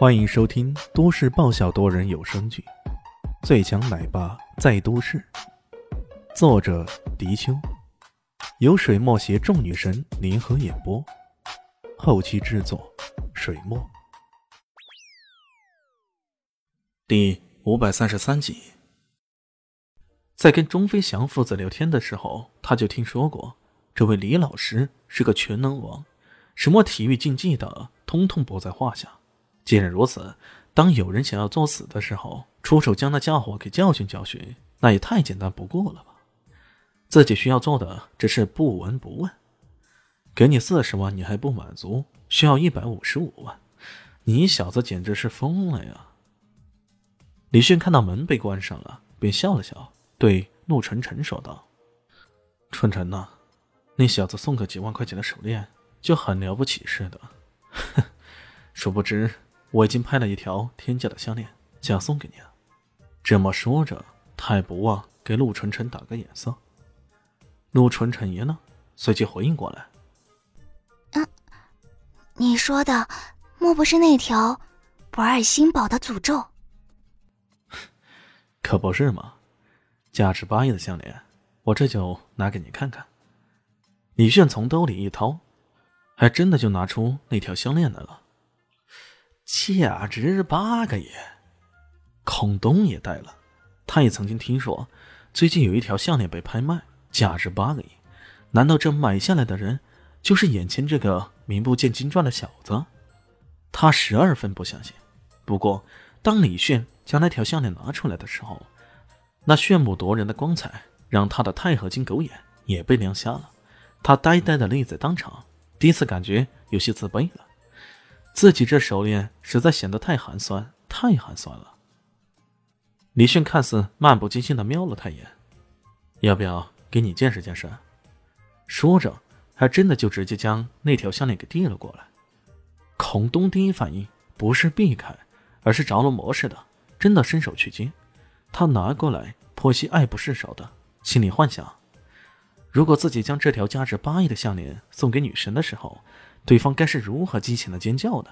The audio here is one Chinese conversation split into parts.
欢迎收听都市爆笑多人有声剧《最强奶爸在都市》，作者：迪秋，由水墨携众女神联合演播，后期制作：水墨。第五百三十三集，在跟钟飞翔父子聊天的时候，他就听说过这位李老师是个全能王，什么体育竞技的，通通不在话下。既然如此，当有人想要作死的时候，出手将那家伙给教训教训，那也太简单不过了吧？自己需要做的只是不闻不问。给你四十万，你还不满足？需要一百五十五万？你小子简直是疯了呀！李迅看到门被关上了，便笑了笑，对陆晨晨说道：“春晨呐，那小子送个几万块钱的手链，就很了不起似的。哼，殊不知……”我已经拍了一条天价的项链，想送给你啊！这么说着，他也不忘给陆晨晨打个眼色。陆晨晨爷呢，随即回应过来：“嗯，你说的莫不是那条不二心宝的诅咒？可不是嘛！价值八亿的项链，我这就拿给你看看。”李炫从兜里一掏，还真的就拿出那条项链来了。价值八个亿，孔东也呆了。他也曾经听说，最近有一条项链被拍卖，价值八个亿。难道这买下来的人就是眼前这个名不见经传的小子？他十二分不相信。不过，当李炫将那条项链拿出来的时候，那炫目夺人的光彩让他的钛合金狗眼也被亮瞎了。他呆呆的立在当场，第一次感觉有些自卑了。自己这手链实在显得太寒酸，太寒酸了。李迅看似漫不经心的瞄了他一眼，要不要给你见识见识？说着，还真的就直接将那条项链给递了过来。孔东第一反应不是避开，而是着了魔似的，真的伸手去接。他拿过来，颇些爱不释手的，心里幻想：如果自己将这条价值八亿的项链送给女神的时候。对方该是如何激情的尖叫的？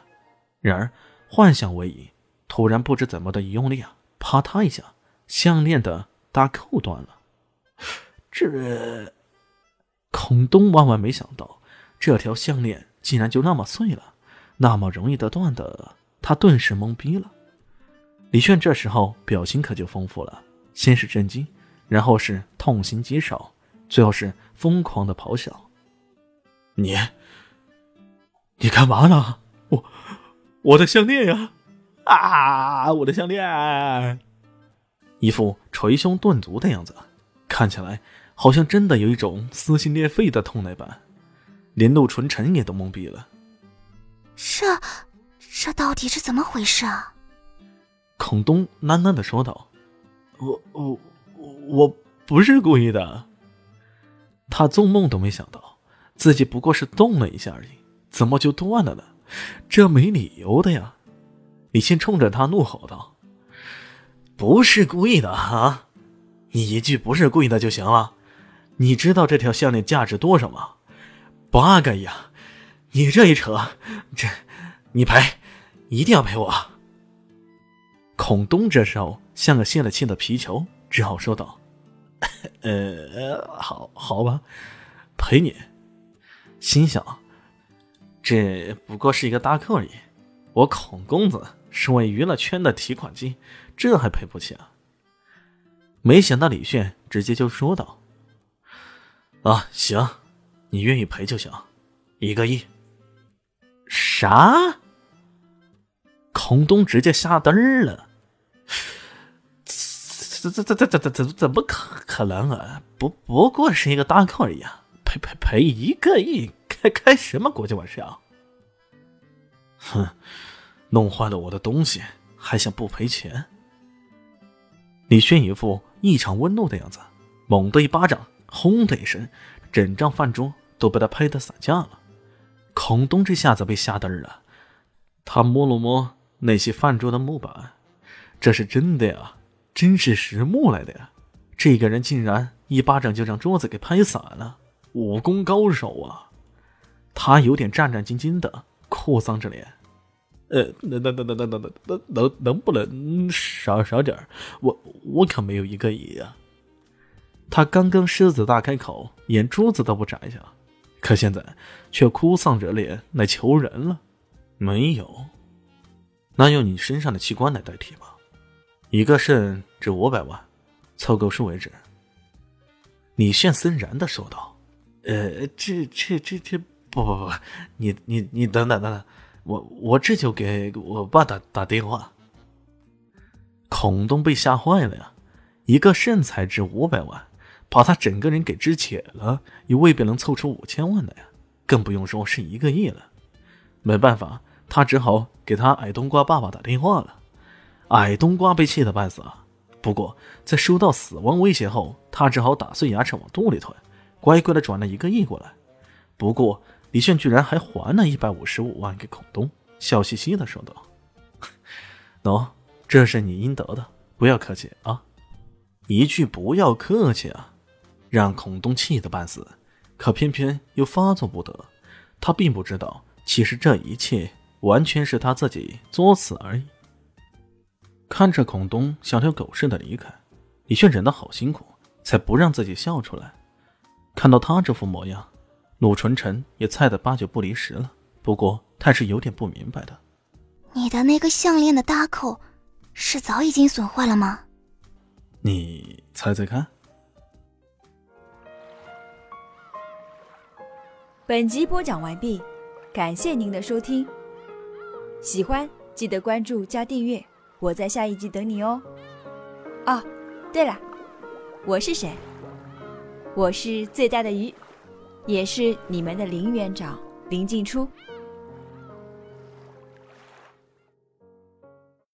然而幻想为已，突然不知怎么的一用力啊，啪嗒一下，项链的搭扣断了。这，孔东万万没想到，这条项链竟然就那么碎了，那么容易的断的，他顿时懵逼了。李炫这时候表情可就丰富了，先是震惊，然后是痛心疾首，最后是疯狂的咆哮：“你！”你干嘛呢？我我的项链呀！啊，我的项链！一副捶胸顿足的样子，看起来好像真的有一种撕心裂肺的痛那般，连陆纯臣也都懵逼了。这这到底是怎么回事啊？孔东喃喃的说道：“我我我不是故意的。”他做梦都没想到，自己不过是动了一下而已。怎么就断了呢？这没理由的呀！李信冲着他怒吼道：“不是故意的啊！你一句不是故意的就行了。你知道这条项链价值多少吗？八个亿啊！你这一扯，这你赔，一定要赔我！”孔东这时候像个泄了气的皮球，只好说道：“呃，好好吧，赔你。”心想。这不过是一个搭扣而已，我孔公子是位娱乐圈的提款机，这还赔不起啊？没想到李炫直接就说道：“啊，行，你愿意赔就行，一个亿。”啥？孔东直接吓呆了，这这这这这这怎怎么可可能啊？不不过是一个搭扣而已啊，赔赔赔一个亿！开开什么国际玩笑？哼，弄坏了我的东西，还想不赔钱？李轩一副异常温怒的样子，猛的一巴掌，轰的一声，整张饭桌都被他拍得散架了。孔东这下子被吓呆了，他摸了摸那些饭桌的木板，这是真的呀，真是实木来的呀！这个人竟然一巴掌就将桌子给拍散了，武功高手啊！他有点战战兢兢的，哭丧着脸。呃，能能能能能能能能能不能少少点我我可没有一个亿啊。他刚刚狮子大开口，眼珠子都不眨一下，可现在却哭丧着脸来求人了。没有，那用你身上的器官来代替吧。一个肾值五百万，凑够数为止。李炫森然的说道：“呃，这这这这不不不，你你你等等等等。”我我这就给我爸打打电话。孔东被吓坏了呀！一个肾才值五百万，把他整个人给肢解了，也未必能凑出五千万的呀，更不用说是一个亿了。没办法，他只好给他矮冬瓜爸爸打电话了。矮冬瓜被气得半死啊！不过在收到死亡威胁后，他只好打碎牙齿往肚里吞，乖乖的转了一个亿过来。不过。李炫居然还还了一百五十五万给孔东，笑嘻嘻的说道：“喏，这是你应得的，不要客气啊！”一句“不要客气啊”，让孔东气得半死，可偏偏又发作不得。他并不知道，其实这一切完全是他自己作死而已。看着孔东像条狗似的离开，李炫忍得好辛苦，才不让自己笑出来。看到他这副模样。陆纯臣也猜得八九不离十了，不过他是有点不明白的。你的那个项链的搭扣，是早已经损坏了吗？你猜猜看。本集播讲完毕，感谢您的收听。喜欢记得关注加订阅，我在下一集等你哦。哦，对了，我是谁？我是最大的鱼。也是你们的林园长林静初。